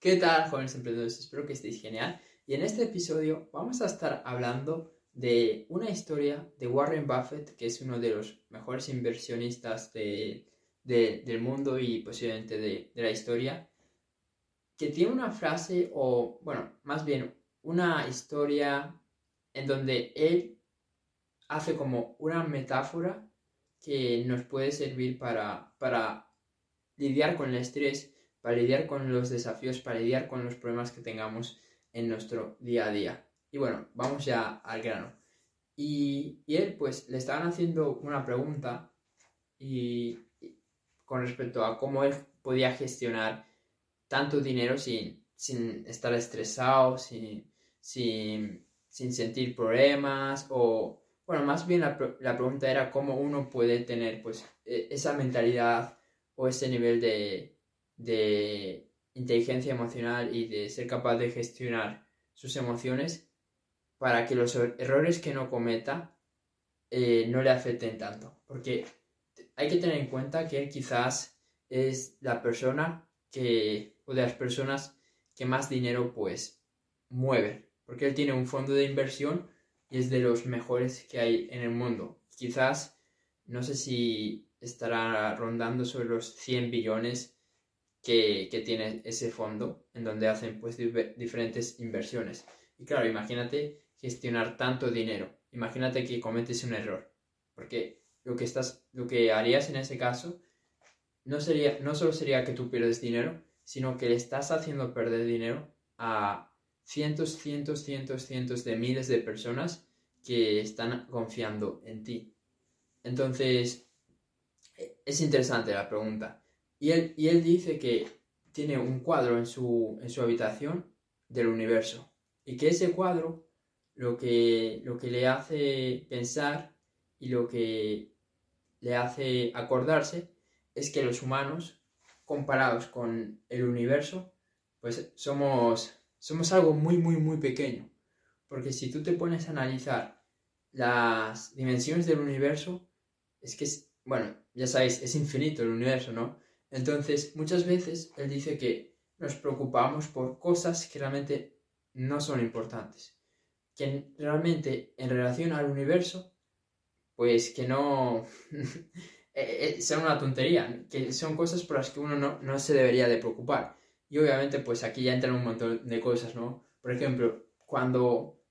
¿Qué tal, jóvenes emprendedores? Espero que estéis genial. Y en este episodio vamos a estar hablando de una historia de Warren Buffett, que es uno de los mejores inversionistas de, del mundo y posiblemente de, de la historia, que tiene una frase, o bueno, más bien una historia en donde él hace como una metáfora que nos puede servir para, para lidiar con el estrés, para lidiar con los desafíos, para lidiar con los problemas que tengamos en nuestro día a día. Y bueno, vamos ya al grano. Y, él pues le estaban haciendo una pregunta y, con respecto a cómo él podía gestionar tanto dinero sin, sin estar estresado, sin, sin, sin sentir problemas o, bueno, más bien la, la, pregunta era cómo uno puede tener pues e, esa mentalidad o ese nivel de, de inteligencia emocional y de ser capaz de gestionar sus emociones para que los er-, errores que no cometa eh, no le afecten tanto. Porque hay que tener en cuenta que él quizás es la persona que, o de las personas que más dinero pues mueve. Porque él tiene un fondo de inversión y es de los mejores que hay en el mundo. Quizás, no sé si estará rondando sobre los 100 billones que, tiene ese fondo en donde hacen pues diferentes inversiones. Y claro, imagínate gestionar tanto dinero. Imagínate que cometes un error. Porque lo que, estás, lo que harías en ese caso no, sería, no solo sería que tú pierdes dinero, sino que le estás haciendo perder dinero a cientos, cientos, cientos, cientos de miles de personas que están confiando en ti. Entonces, es interesante la pregunta. Y él, dice que tiene un cuadro en su, habitación del universo. Y que ese cuadro lo que, lo que le hace pensar y lo que le hace acordarse es que los humanos, comparados con el universo, pues somos, somos algo muy, muy, muy pequeño. Porque si tú te pones a analizar las dimensiones del universo, es que, es, bueno, ya sabéis, es infinito el universo, ¿no? Entonces, muchas veces él dice que nos preocupamos por cosas que realmente no son importantes. Que realmente en relación al universo, pues que no... Eh, eh, son una tontería, que son cosas por las que uno no, se debería de preocupar. Y obviamente, pues aquí ya entran un montón de cosas, ¿no? Por ejemplo, cuando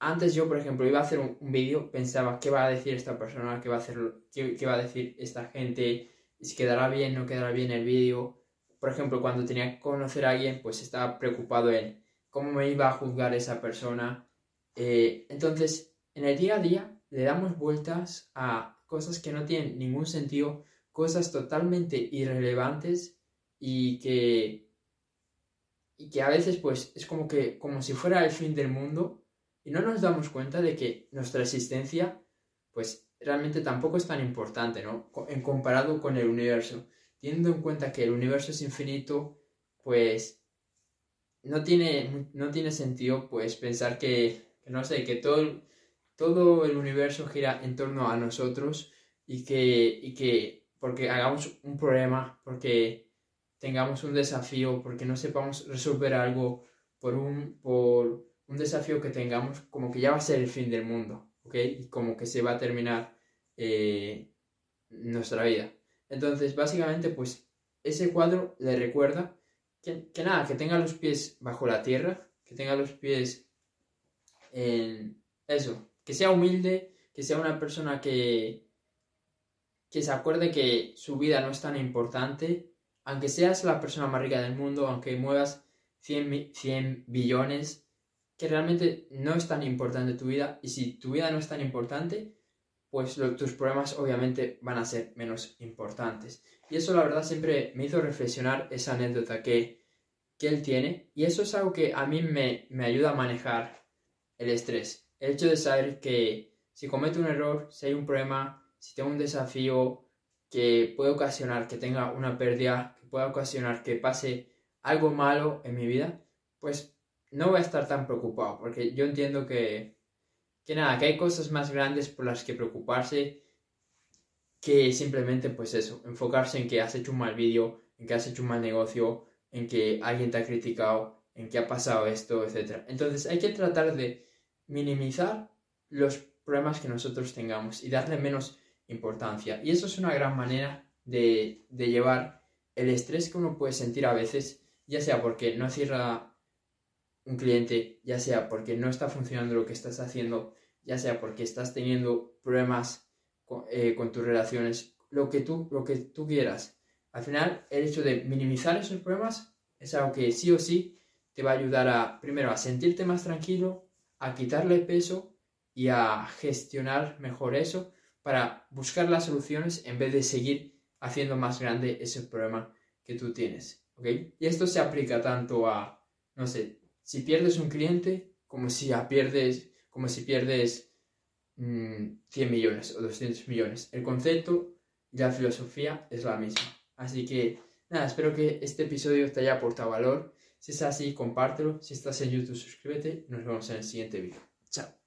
antes yo, por ejemplo, iba a hacer un, vídeo, pensaba qué va a decir esta persona, qué, va a decir esta gente, si quedará bien, no quedará bien el vídeo. Por ejemplo, cuando tenía que conocer a alguien, pues estaba preocupado en cómo me iba a juzgar esa persona. Eh, entonces, en el día a día le damos vueltas a cosas que no tienen ningún sentido, cosas totalmente irrelevantes y que, y que a veces pues es como que como si fuera el fin del mundo y no nos damos cuenta de que nuestra existencia, pues realmente tampoco es tan importante, ¿no? En comparado con el universo. Teniendo en cuenta que el universo es infinito, pues no tiene, no tiene sentido, pues pensar que, no sé, que todo, todo el universo gira en torno a nosotros y que, y que porque hagamos un problema, porque tengamos un desafío, porque no sepamos resolver algo por un, por, un desafío que tengamos como que ya va a ser el fin del mundo, ¿ok? Como que se va a terminar eh, nuestra vida. Entonces, básicamente, pues ese cuadro le recuerda que, que, nada, que tenga los pies bajo la tierra, que tenga los pies en eso, que sea humilde, que sea una persona que, que se acuerde que su vida no es tan importante, aunque seas la persona más rica del mundo, aunque muevas 100, 100 billones, que realmente no es tan importante tu vida y si tu vida no es tan importante, pues tus problemas obviamente van a ser menos importantes. Y eso la verdad siempre me hizo reflexionar esa anécdota que, que él tiene y eso es algo que a mí me, me ayuda a manejar el estrés. El hecho de saber que si cometo un error, si hay un problema, si tengo un desafío que puede ocasionar que tenga una pérdida, que pueda ocasionar que pase algo malo en mi vida, pues no voy a estar tan preocupado, porque yo entiendo que, que nada, que hay cosas más grandes por las que preocuparse que simplemente, pues eso, enfocarse en que has hecho un mal vídeo, en que has hecho un mal negocio, en que alguien te ha criticado, en que ha pasado esto, etc. Entonces hay que tratar de minimizar los problemas que nosotros tengamos y darle menos importancia. Y eso es una gran manera de, de llevar el estrés que uno puede sentir a veces, ya sea porque no cierra un cliente, ya sea porque no está funcionando lo que estás haciendo, ya sea porque estás teniendo problemas eh, con, tus relaciones, lo que, tú, lo que tú quieras. Al final, el hecho de minimizar esos problemas es algo que sí o sí te va a ayudar a, primero, a sentirte más tranquilo, a quitarle peso y a gestionar mejor eso para buscar las soluciones en vez de seguir haciendo más grande ese problema que tú tienes. Y esto se aplica tanto a, no sé, si pierdes un cliente, como si pierdes, como si pierdes 100 mm, millones o 200 millones. El concepto y la filosofía es la misma. Así que nada, espero que este episodio te haya aportado valor. Si es así, compártelo. Si estás en YouTube, suscríbete. Nos vemos en el siguiente vídeo. Chao.